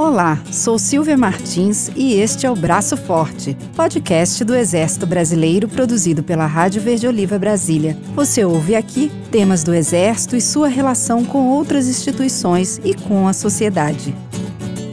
Olá, sou Silvia Martins e este é o Braço Forte, podcast do Exército Brasileiro produzido pela Rádio Verde Oliva Brasília. Você ouve aqui temas do Exército e sua relação com outras instituições e com a sociedade.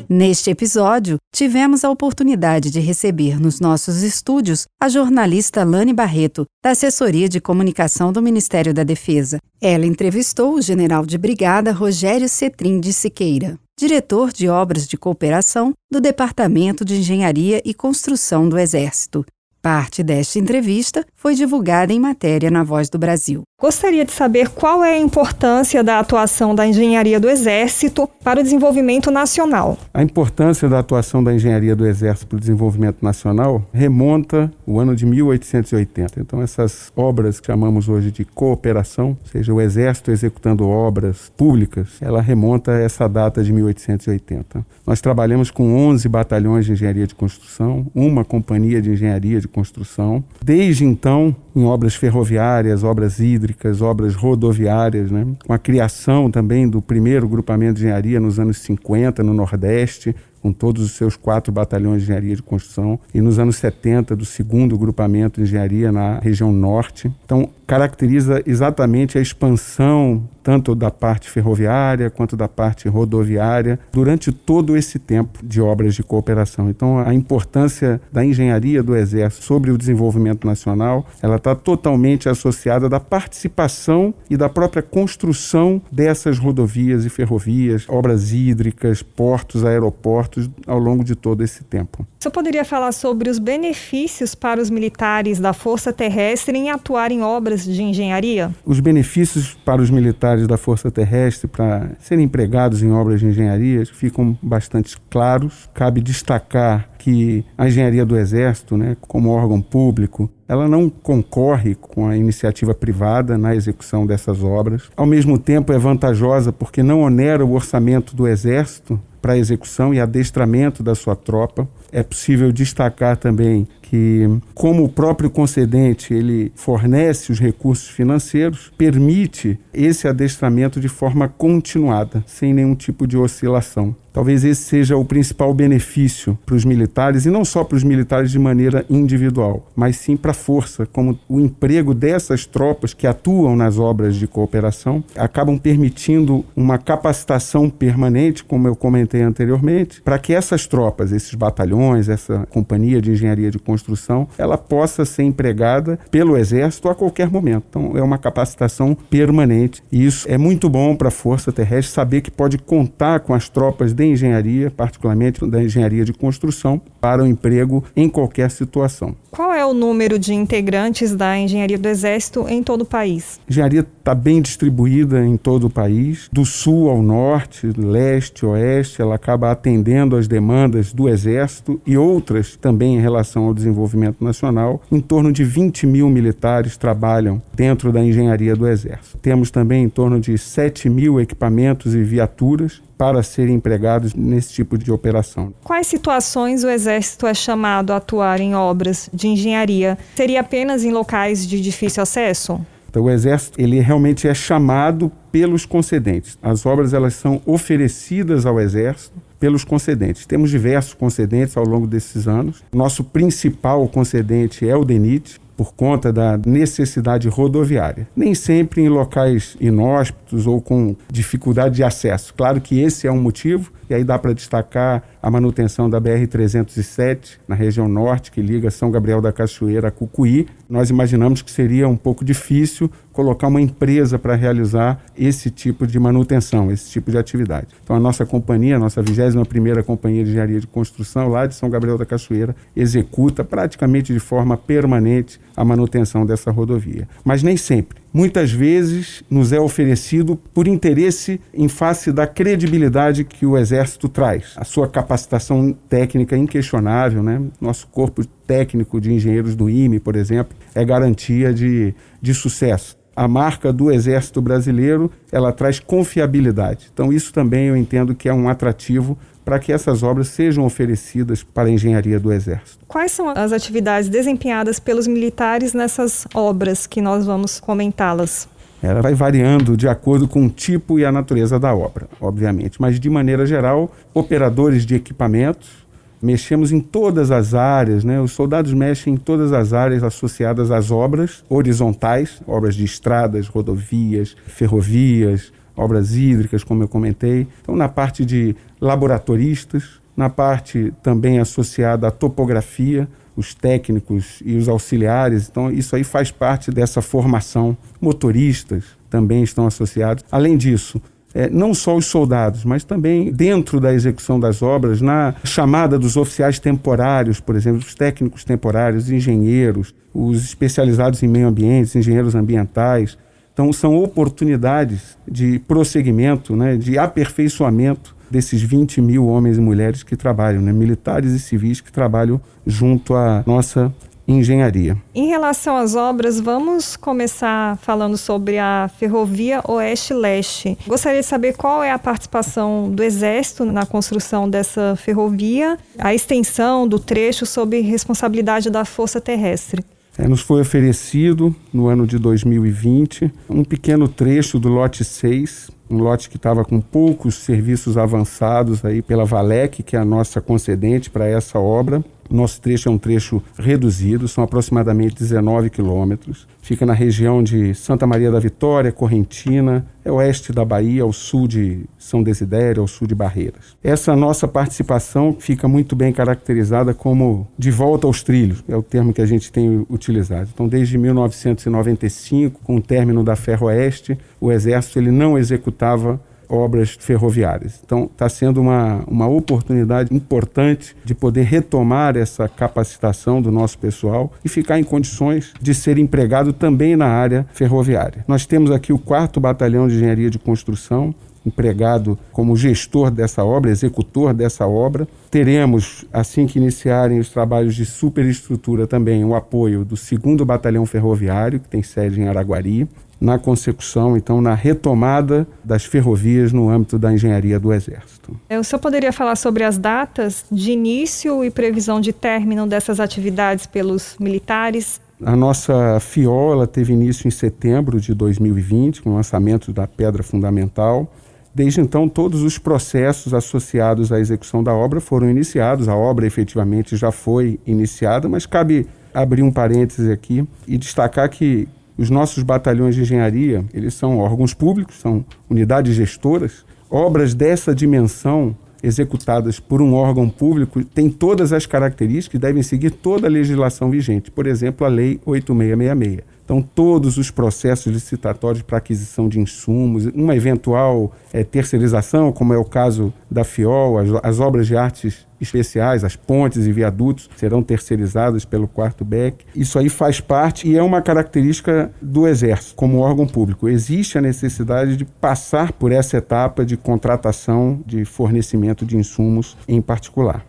Neste episódio, tivemos a oportunidade de receber nos nossos estúdios a jornalista Lani Barreto, da Assessoria de Comunicação do Ministério da Defesa. Ela entrevistou o general de brigada Rogério Cetrim de Siqueira diretor de obras de cooperação do Departamento de Engenharia e Construção do Exército. Parte desta entrevista foi divulgada em matéria na Voz do Brasil. Gostaria de saber qual é a importância da atuação da engenharia do Exército para o desenvolvimento nacional. A importância da atuação da engenharia do Exército para o desenvolvimento nacional remonta o ano de 1880. Então, essas obras que chamamos hoje de cooperação, ou seja, o Exército executando obras públicas, ela remonta a essa data de 1880. Nós trabalhamos com 11 batalhões de engenharia de construção, uma companhia de engenharia de construção. Desde então, em obras ferroviárias, obras hídricas, obras rodoviárias, né? com a criação também do primeiro grupamento de engenharia nos anos 50 no Nordeste, com todos os seus quatro batalhões de engenharia de construção, e nos anos 70 do segundo grupamento de engenharia na região norte. Então, caracteriza exatamente a expansão tanto da parte ferroviária quanto da parte rodoviária durante todo esse tempo de obras de cooperação. Então, a importância da engenharia do Exército sobre o desenvolvimento nacional, ela está totalmente associada da participação e da própria construção dessas rodovias e ferrovias, obras hídricas, portos, aeroportos ao longo de todo esse tempo. Você poderia falar sobre os benefícios para os militares da Força Terrestre em atuar em obras de engenharia? Os benefícios para os militares da Força Terrestre para serem empregados em obras de engenharia ficam bastante claros. Cabe destacar que a engenharia do Exército, né, como órgão público, ela não concorre com a iniciativa privada na execução dessas obras. Ao mesmo tempo, é vantajosa porque não onera o orçamento do Exército para a execução e adestramento da sua tropa. É possível destacar também que, como o próprio concedente ele fornece os recursos financeiros, permite esse adestramento de forma continuada, sem nenhum tipo de oscilação. Talvez esse seja o principal benefício para os militares, e não só para os militares de maneira individual, mas sim para a força, como o emprego dessas tropas que atuam nas obras de cooperação acabam permitindo uma capacitação permanente, como eu comentei anteriormente, para que essas tropas, esses batalhões, essa companhia de engenharia de construção, ela possa ser empregada pelo Exército a qualquer momento. Então, é uma capacitação permanente, e isso é muito bom para a Força Terrestre saber que pode contar com as tropas de engenharia, particularmente da engenharia de construção, para o emprego em qualquer situação. Qual é o número de integrantes da engenharia do Exército em todo o país? A engenharia está bem distribuída em todo o país, do sul ao norte, leste, oeste, ela acaba atendendo às demandas do Exército e outras também em relação ao desenvolvimento nacional. Em torno de 20 mil militares trabalham dentro da engenharia do Exército. Temos também em torno de 7 mil equipamentos e viaturas para serem empregados nesse tipo de operação. Quais situações o Exército é chamado a atuar em obras de engenharia? Seria apenas em locais de difícil acesso? Então, o Exército ele realmente é chamado pelos concedentes. As obras elas são oferecidas ao Exército pelos concedentes. Temos diversos concedentes ao longo desses anos. Nosso principal concedente é o DENIT, por conta da necessidade rodoviária. Nem sempre em locais inóspitos ou com dificuldade de acesso. Claro que esse é um motivo, e aí dá para destacar a manutenção da BR-307 na região norte, que liga São Gabriel da Cachoeira a Cucuí. Nós imaginamos que seria um pouco difícil colocar uma empresa para realizar esse tipo de manutenção, esse tipo de atividade. Então a nossa companhia, a nossa 21ª Companhia de Engenharia de Construção lá de São Gabriel da Cachoeira, executa praticamente de forma permanente a manutenção dessa rodovia. Mas nem sempre muitas vezes nos é oferecido por interesse em face da credibilidade que o Exército traz. A sua capacitação técnica inquestionável, né? Nosso corpo técnico de engenheiros do IME, por exemplo, é garantia de, de sucesso. A marca do Exército Brasileiro, ela traz confiabilidade. Então isso também eu entendo que é um atrativo para que essas obras sejam oferecidas para a engenharia do Exército. Quais são as atividades desempenhadas pelos militares nessas obras que nós vamos comentá-las? Ela vai variando de acordo com o tipo e a natureza da obra, obviamente. Mas, de maneira geral, operadores de equipamentos, mexemos em todas as áreas, né? Os soldados mexem em todas as áreas associadas às obras horizontais, obras de estradas, rodovias, ferrovias, obras hídricas, como eu comentei. Então, na parte de laboratoristas, na parte também associada à topografia, os técnicos e os auxiliares. Então, isso aí faz parte dessa formação. Motoristas também estão associados. Além disso, é, não só os soldados, mas também dentro da execução das obras, na chamada dos oficiais temporários, por exemplo, os técnicos temporários, engenheiros, os especializados em meio ambiente, engenheiros ambientais. Então, são oportunidades de prosseguimento, né, de aperfeiçoamento desses 20 mil homens e mulheres que trabalham, né, militares e civis que trabalham junto à nossa engenharia. Em relação às obras, vamos começar falando sobre a Ferrovia Oeste-Leste. Gostaria de saber qual é a participação do Exército na construção dessa ferrovia, a extensão do trecho sob responsabilidade da Força Terrestre. É, nos foi oferecido, no ano de 2020, um pequeno trecho do lote 6, um lote que estava com poucos serviços avançados aí pela Valec, que é a nossa concedente para essa obra. Nosso trecho é um trecho reduzido, são aproximadamente 19 quilômetros. Fica na região de Santa Maria da Vitória, Correntina, é oeste da Bahia, ao sul de São Desidério, ao sul de Barreiras. Essa nossa participação fica muito bem caracterizada como de volta aos trilhos, é o termo que a gente tem utilizado. Então, desde 1995, com o término da Ferroeste, o Exército ele não executava obras ferroviárias. Então, está sendo uma, uma oportunidade importante de poder retomar essa capacitação do nosso pessoal e ficar em condições de ser empregado também na área ferroviária. Nós temos aqui o quarto Batalhão de Engenharia de Construção, empregado como gestor dessa obra, executor dessa obra. Teremos, assim que iniciarem os trabalhos de superestrutura, também o apoio do 2 Batalhão Ferroviário, que tem sede em Araguari, na consecução, então, na retomada das ferrovias no âmbito da engenharia do Exército. É, o senhor poderia falar sobre as datas de início e previsão de término dessas atividades pelos militares? A nossa FIOL ela teve início em setembro de 2020, com o lançamento da pedra fundamental. Desde então, todos os processos associados à execução da obra foram iniciados. A obra efetivamente já foi iniciada, mas cabe abrir um parêntese aqui e destacar que os nossos batalhões de engenharia, eles são órgãos públicos, são unidades gestoras. Obras dessa dimensão executadas por um órgão público têm todas as características e devem seguir toda a legislação vigente. Por exemplo, a Lei 8666. Então, todos os processos licitatórios para aquisição de insumos, uma eventual é, terceirização, como é o caso da FIOL, as, as, obras de artes especiais, as pontes e viadutos serão terceirizadas pelo quarto BEC. Isso aí faz parte e é uma característica do Exército como órgão público. Existe a necessidade de passar por essa etapa de contratação de fornecimento de insumos em particular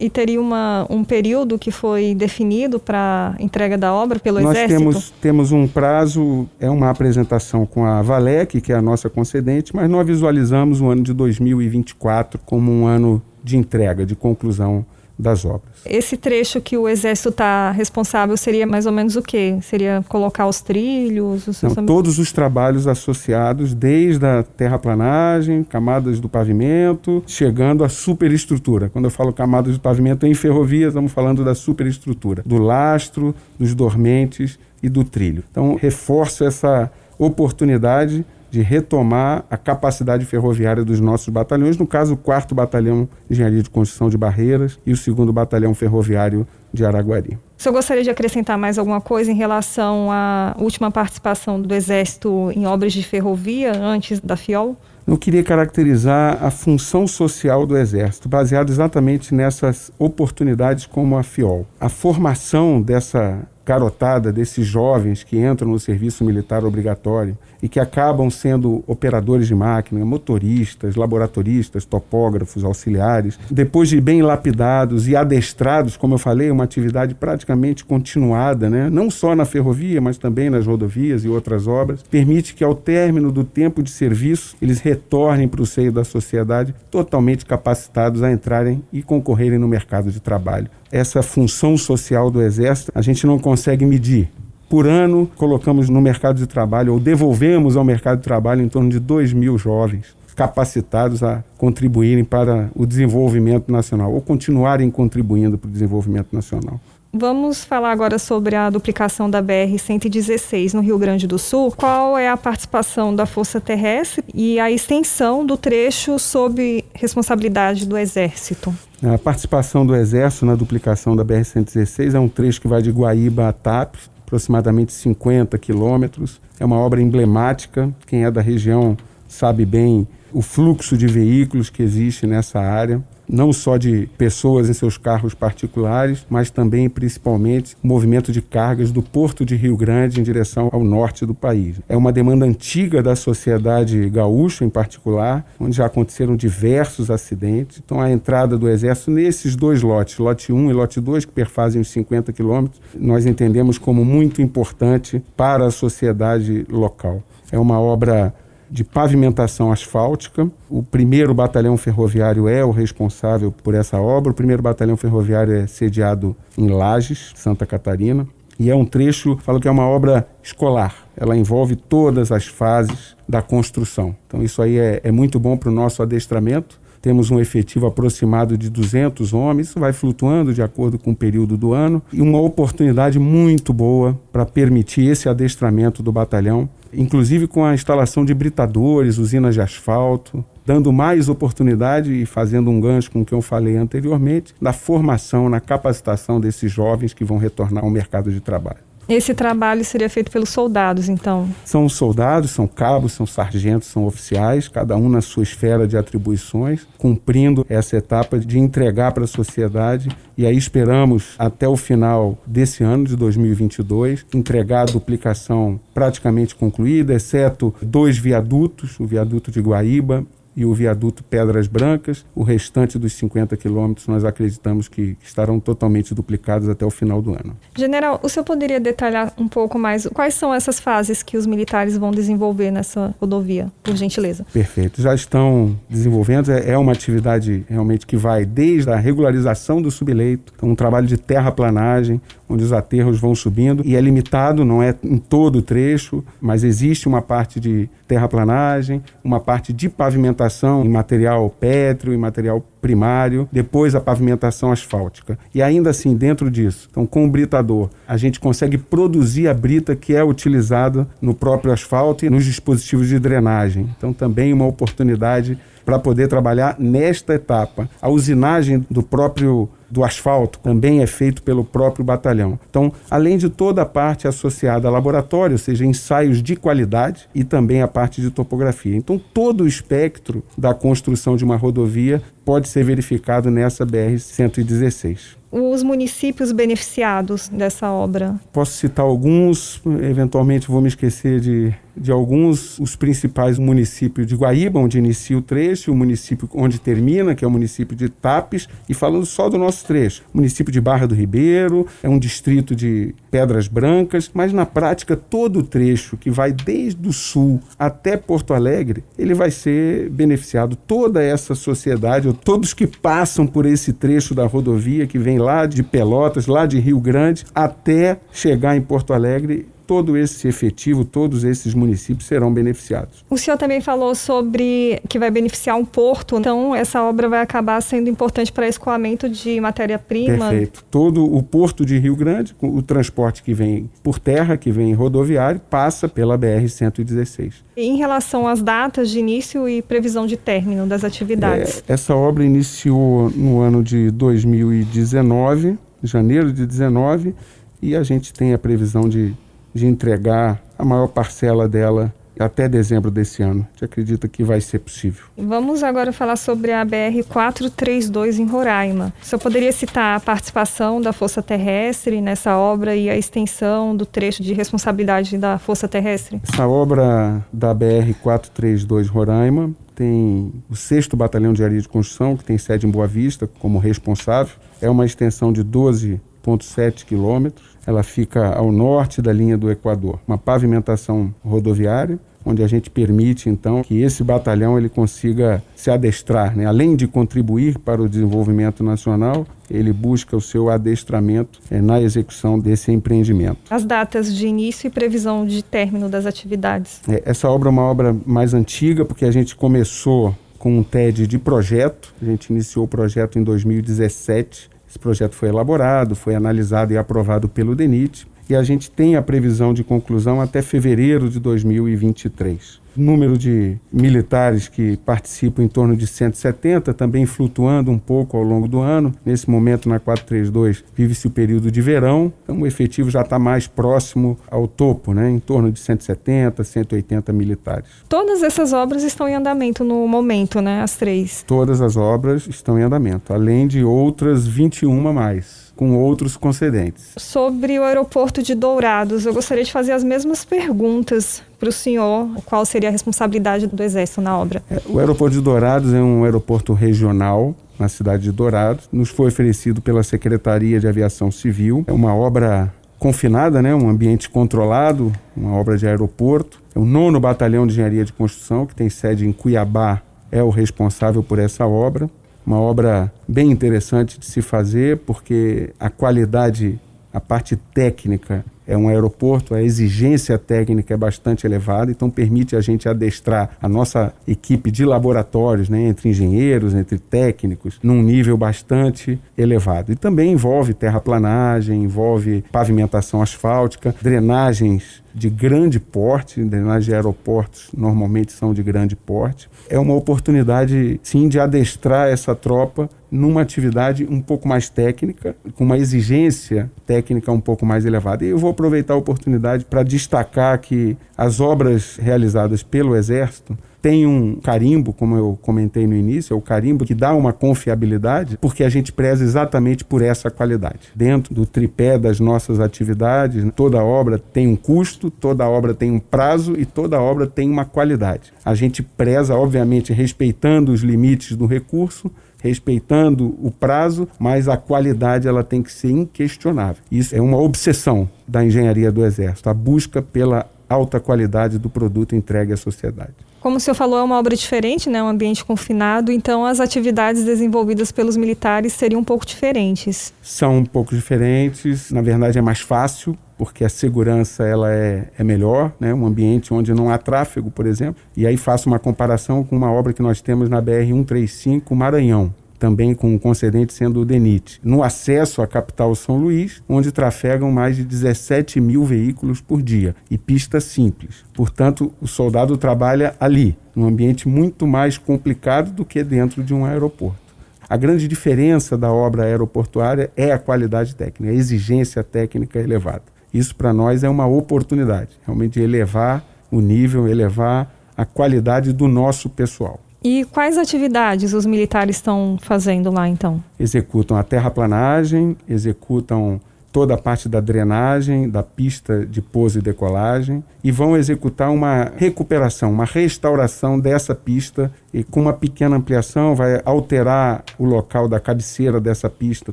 e teria uma, um período que foi definido para entrega da obra pelo Nós Exército? Nós temos, temos um prazo, é uma apresentação com a Valec, que é a nossa concedente, mas nós visualizamos o ano de 2024 como um ano de entrega, de conclusão das obras. Esse trecho que o Exército está responsável seria mais ou menos o quê? Seria colocar os trilhos? Os Não, todos os trabalhos associados, desde a terraplanagem, camadas do pavimento, chegando à superestrutura. Quando eu falo camadas do pavimento em ferrovias, estamos falando da superestrutura, do lastro, dos dormentes e do trilho. Então, reforço essa oportunidade de retomar a capacidade ferroviária dos nossos batalhões, no caso, o 4 Batalhão de Engenharia de Construção de Barreiras e o 2 Batalhão Ferroviário de Araguari. O senhor gostaria de acrescentar mais alguma coisa em relação à última participação do Exército em obras de ferrovia antes da FIOL? Eu queria caracterizar a função social do Exército, baseado exatamente nessas oportunidades como a FIOL. A formação dessa garotada, desses jovens que entram no serviço militar obrigatório e que acabam sendo operadores de máquina, motoristas, laboratoristas, topógrafos, auxiliares, depois de bem lapidados e adestrados, como eu falei, uma atividade praticamente continuada, né? não só na ferrovia, mas também nas rodovias e outras obras, permite que ao término do tempo de serviço eles retornem para o seio da sociedade totalmente capacitados a entrarem e concorrerem no mercado de trabalho essa função social do Exército, a gente não consegue medir. Por ano, colocamos no mercado de trabalho, ou devolvemos ao mercado de trabalho, em torno de 2 mil jovens capacitados a contribuírem para o desenvolvimento nacional, ou continuarem contribuindo para o desenvolvimento nacional. Vamos falar agora sobre a duplicação da BR-116 no Rio Grande do Sul. Qual é a participação da Força Terrestre e a extensão do trecho sob responsabilidade do Exército? A participação do Exército na duplicação da BR-116 é um trecho que vai de Guaíba a Tapes, aproximadamente 50 quilômetros. É uma obra emblemática. Quem é da região sabe bem o fluxo de veículos que existe nessa área não só de pessoas em seus carros particulares, mas também principalmente o movimento de cargas do Porto de Rio Grande em direção ao norte do país. É uma demanda antiga da sociedade gaúcha em particular, onde já aconteceram diversos acidentes. Então a entrada do exército nesses dois lotes, lote 1 e lote 2, que perfazem os 50 quilômetros, nós entendemos como muito importante para a sociedade local. É uma obra de pavimentação asfáltica. O primeiro batalhão ferroviário é o responsável por essa obra. O primeiro batalhão ferroviário é sediado em Lages, Santa Catarina. E é um trecho, falo que é uma obra escolar. Ela envolve todas as fases da construção. Então, isso aí é, é muito bom para o nosso adestramento. Temos um efetivo aproximado de 200 homens, isso vai flutuando de acordo com o período do ano, e uma oportunidade muito boa para permitir esse adestramento do batalhão inclusive com a instalação de britadores, usinas de asfalto, dando mais oportunidade e fazendo um gancho com o que eu falei anteriormente, na formação, na capacitação desses jovens que vão retornar ao mercado de trabalho. Esse trabalho seria feito pelos soldados, então? São soldados, são cabos, são sargentos, são oficiais, cada um na sua esfera de atribuições, cumprindo essa etapa de entregar para a sociedade. E aí esperamos, até o final desse ano, de 2022, entregar a duplicação praticamente concluída, exceto dois viadutos, o viaduto de Guaíba e o viaduto Pedras Brancas. O restante dos 50 quilômetros nós acreditamos que estarão totalmente duplicados até o final do ano. General, o senhor poderia detalhar um pouco mais quais são essas fases que os militares vão desenvolver nessa rodovia, por gentileza? Perfeito. Já estão desenvolvendo, é, é uma atividade realmente que vai desde a regularização do subleito, então um trabalho de terraplanagem, onde os aterros vão subindo e é limitado, não é em todo o trecho, mas existe uma parte de terraplanagem, uma parte de pavimentação em material pétreo, em material primário, depois a pavimentação asfáltica. E ainda assim, dentro disso, então com o britador, a gente consegue produzir a brita que é utilizada no próprio asfalto e nos dispositivos de drenagem. Então também uma oportunidade para poder trabalhar nesta etapa. A usinagem do próprio do asfalto também é feito pelo próprio batalhão. Então, além de toda a parte associada a laboratório, ou seja, ensaios de qualidade e também a parte de topografia. Então, todo o espectro da construção de uma rodovia pode ser verificado nessa BR-116 os municípios beneficiados dessa obra? Posso citar alguns, eventualmente vou me esquecer de, de alguns. Os principais municípios de Guaíba, onde inicia o trecho, o município onde termina, que é o município de Tapes, e falando só do nosso trecho, o município de Barra do Ribeiro, é um distrito de Pedras Brancas, mas na prática todo o trecho que vai desde o sul até Porto Alegre, ele vai ser beneficiado. Toda essa sociedade, todos que passam por esse trecho da rodovia que vem lá de Pelotas, lá de Rio Grande, até chegar em Porto Alegre todo esse efetivo, todos esses municípios serão beneficiados. O senhor também falou sobre que vai beneficiar um porto, então essa obra vai acabar sendo importante para escoamento de matéria-prima. Perfeito. Todo o porto de Rio Grande, o transporte que vem por terra, que vem rodoviário, passa pela BR-116. Em relação às datas de início e previsão de término das atividades? É, essa obra iniciou no ano de 2019, janeiro de 19, e a gente tem a previsão de de entregar a maior parcela dela até dezembro desse ano. A gente acredita que vai ser possível. Vamos agora falar sobre a BR-432 em Roraima. O senhor poderia citar a participação da Força Terrestre nessa obra e a extensão do trecho de responsabilidade da Força Terrestre? Essa obra da BR-432 Roraima tem o 6 Batalhão de Areia de Construção, que tem sede em Boa Vista, como responsável. É uma extensão de 12,7 quilômetros ela fica ao norte da linha do Equador. Uma pavimentação rodoviária, onde a gente permite então que esse batalhão ele consiga se adestrar, né? além de contribuir para o desenvolvimento nacional, ele busca o seu adestramento é, na execução desse empreendimento. As datas de início e previsão de término das atividades. É, essa obra é uma obra mais antiga porque a gente começou com um TED de projeto, a gente iniciou o projeto em 2017. Esse projeto foi elaborado, foi analisado e aprovado pelo DENIT e a gente tem a previsão de conclusão até fevereiro de 2023 número de militares que participam em torno de 170, também flutuando um pouco ao longo do ano. Nesse momento, na 432, vive-se o período de verão, então o efetivo já está mais próximo ao topo, né, em torno de 170, 180 militares. Todas essas obras estão em andamento no momento, né, as três? Todas as obras estão em andamento, além de outras 21 mais com outros concedentes. Sobre o aeroporto de Dourados, eu gostaria de fazer as mesmas perguntas para o senhor. Qual seria a responsabilidade do Exército na obra? É, o aeroporto de Dourados é um aeroporto regional na cidade de Dourados. Nos foi oferecido pela Secretaria de Aviação Civil. É uma obra confinada, né, um ambiente controlado, uma obra de aeroporto. É o nono batalhão de engenharia de construção, que tem sede em Cuiabá, é o responsável por essa obra uma obra bem interessante de se fazer, porque a qualidade, a parte técnica é um aeroporto, a exigência técnica é bastante elevada, então permite a gente adestrar a nossa equipe de laboratórios, né, entre engenheiros, entre técnicos, num nível bastante elevado. E também envolve terraplanagem, envolve pavimentação asfáltica, drenagens de grande porte, drenagens de aeroportos normalmente são de grande porte. É uma oportunidade, sim, de adestrar essa tropa numa atividade um pouco mais técnica, com uma exigência técnica um pouco mais elevada. E eu vou aproveitar a oportunidade para destacar que as obras realizadas pelo Exército tem um carimbo, como eu comentei no início, é o carimbo que dá uma confiabilidade, porque a gente preza exatamente por essa qualidade. Dentro do tripé das nossas atividades, toda obra tem um custo, toda obra tem um prazo e toda obra tem uma qualidade. A gente preza, obviamente, respeitando os limites do recurso, respeitando o prazo, mas a qualidade ela tem que ser inquestionável. Isso é uma obsessão da engenharia do Exército, a busca pela alta qualidade do produto entregue à sociedade. Como o senhor falou, é uma obra diferente, né? um ambiente confinado, então as atividades desenvolvidas pelos militares seriam um pouco diferentes. São um pouco diferentes, na verdade é mais fácil, porque a segurança ela é, é melhor, né? um ambiente onde não há tráfego, por exemplo. E aí faço uma comparação com uma obra que nós temos na BR-135 Maranhão também com o concedente sendo o DENIT, no acesso à capital São Luís, onde trafegam mais de 17 mil veículos por dia e pista simples. Portanto, o soldado trabalha ali, num ambiente muito mais complicado do que dentro de um aeroporto. A grande diferença da obra aeroportuária é a qualidade técnica, a exigência técnica elevada. Isso para nós é uma oportunidade, realmente elevar o nível, elevar a qualidade do nosso pessoal. E quais atividades os militares estão fazendo lá então? Executam a terraplanagem, executam toda a parte da drenagem, da pista de pouso e decolagem e vão executar uma recuperação, uma restauração dessa pista e com uma pequena ampliação vai alterar o local da cabeceira dessa pista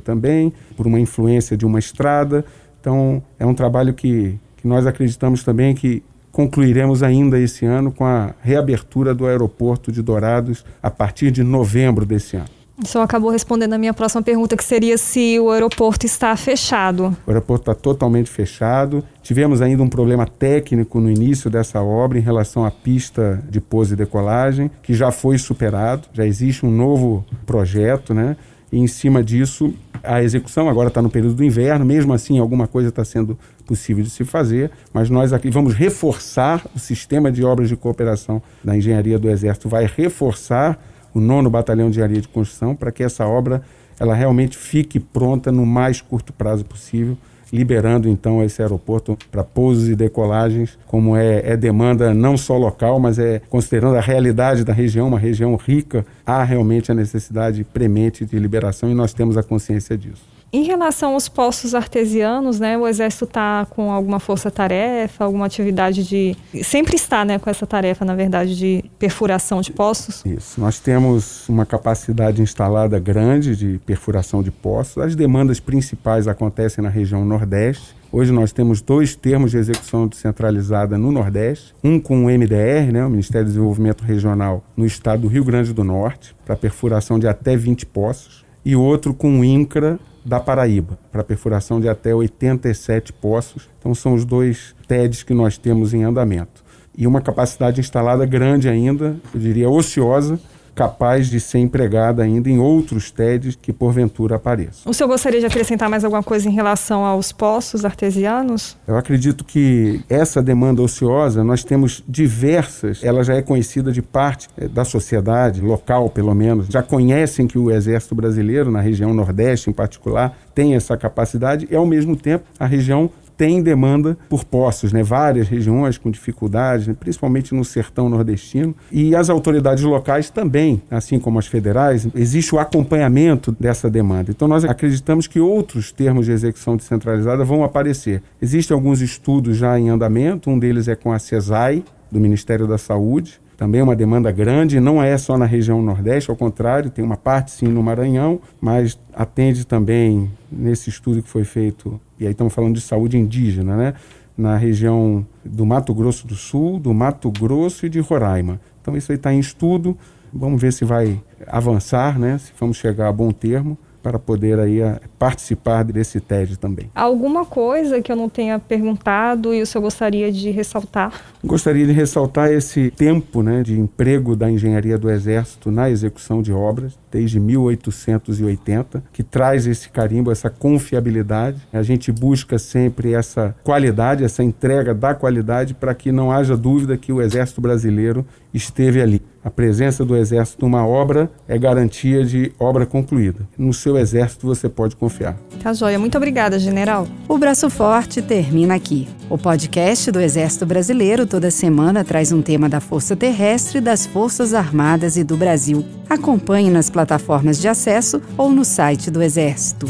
também, por uma influência de uma estrada. Então é um trabalho que, que nós acreditamos também que concluiremos ainda esse ano com a reabertura do aeroporto de Dourados a partir de novembro desse ano. O senhor acabou respondendo a minha próxima pergunta, que seria se o aeroporto está fechado. O aeroporto está totalmente fechado. Tivemos ainda um problema técnico no início dessa obra em relação à pista de pouso e decolagem, que já foi superado. Já existe um novo projeto, né? E em cima disso, a execução agora está no período do inverno, mesmo assim, alguma coisa está sendo possível de se fazer, mas nós aqui vamos reforçar o sistema de obras de cooperação da engenharia do Exército, vai reforçar o nono batalhão de engenharia de construção para que essa obra ela realmente fique pronta no mais curto prazo possível liberando então esse aeroporto para pousos e decolagens, como é, é, demanda não só local, mas é considerando a realidade da região, uma região rica, há realmente a necessidade premente de liberação e nós temos a consciência disso. Em relação aos poços artesianos, né, o Exército está com alguma força-tarefa, alguma atividade de. Sempre está né, com essa tarefa, na verdade, de perfuração de poços? Isso. Nós temos uma capacidade instalada grande de perfuração de poços. As demandas principais acontecem na região Nordeste, Hoje nós temos dois termos de execução descentralizada no Nordeste, um com o MDR, né, o Ministério do Desenvolvimento Regional, no estado do Rio Grande do Norte, para perfuração de até 20 poços, e outro com o INCRA da Paraíba, para perfuração de até 87 poços. Então são os dois TEDs que nós temos em andamento. E uma capacidade instalada grande ainda, eu diria ociosa, capaz de ser empregada ainda em outros TEDs que porventura apareçam. O senhor gostaria de acrescentar mais alguma coisa em relação aos poços artesianos? Eu acredito que essa demanda ociosa, nós temos diversas, ela já é conhecida de parte eh, da sociedade, local pelo menos, já conhecem que o Exército Brasileiro, na região Nordeste em particular, tem essa capacidade e, ao mesmo tempo, a região tem demanda por poços, né? várias regiões com dificuldades, né? principalmente no sertão nordestino. E as autoridades locais também, assim como as federais, existe o acompanhamento dessa demanda. Então nós acreditamos que outros termos de execução descentralizada vão aparecer. Existem alguns estudos já em andamento, um deles é com a CESAI, do Ministério da Saúde, também é uma demanda grande, não é só na região Nordeste, ao contrário, tem uma parte sim no Maranhão, mas atende também nesse estudo que foi feito, e aí estamos falando de saúde indígena, né? Na região do Mato Grosso do Sul, do Mato Grosso e de Roraima. Então isso aí está em estudo, vamos ver se vai avançar, né? Se vamos chegar a bom termo para poder aí a, participar desse TED também. Alguma coisa que eu não tenha perguntado e o senhor gostaria de ressaltar? Gostaria de ressaltar esse tempo né, de emprego da engenharia do Exército na execução de obras, desde 1880, que traz esse carimbo, essa confiabilidade. A gente busca sempre essa qualidade, essa entrega da qualidade para que não haja dúvida que o Exército Brasileiro esteve ali. A presença do Exército numa obra é garantia de obra concluída. No seu Exército você pode confiar. Tá joia. Muito obrigada, general. O Braço Forte termina aqui. O podcast do Exército Brasileiro toda semana traz um tema da Força Terrestre, das Forças Armadas e do Brasil. Acompanhe nas plataformas de acesso ou no site do Exército.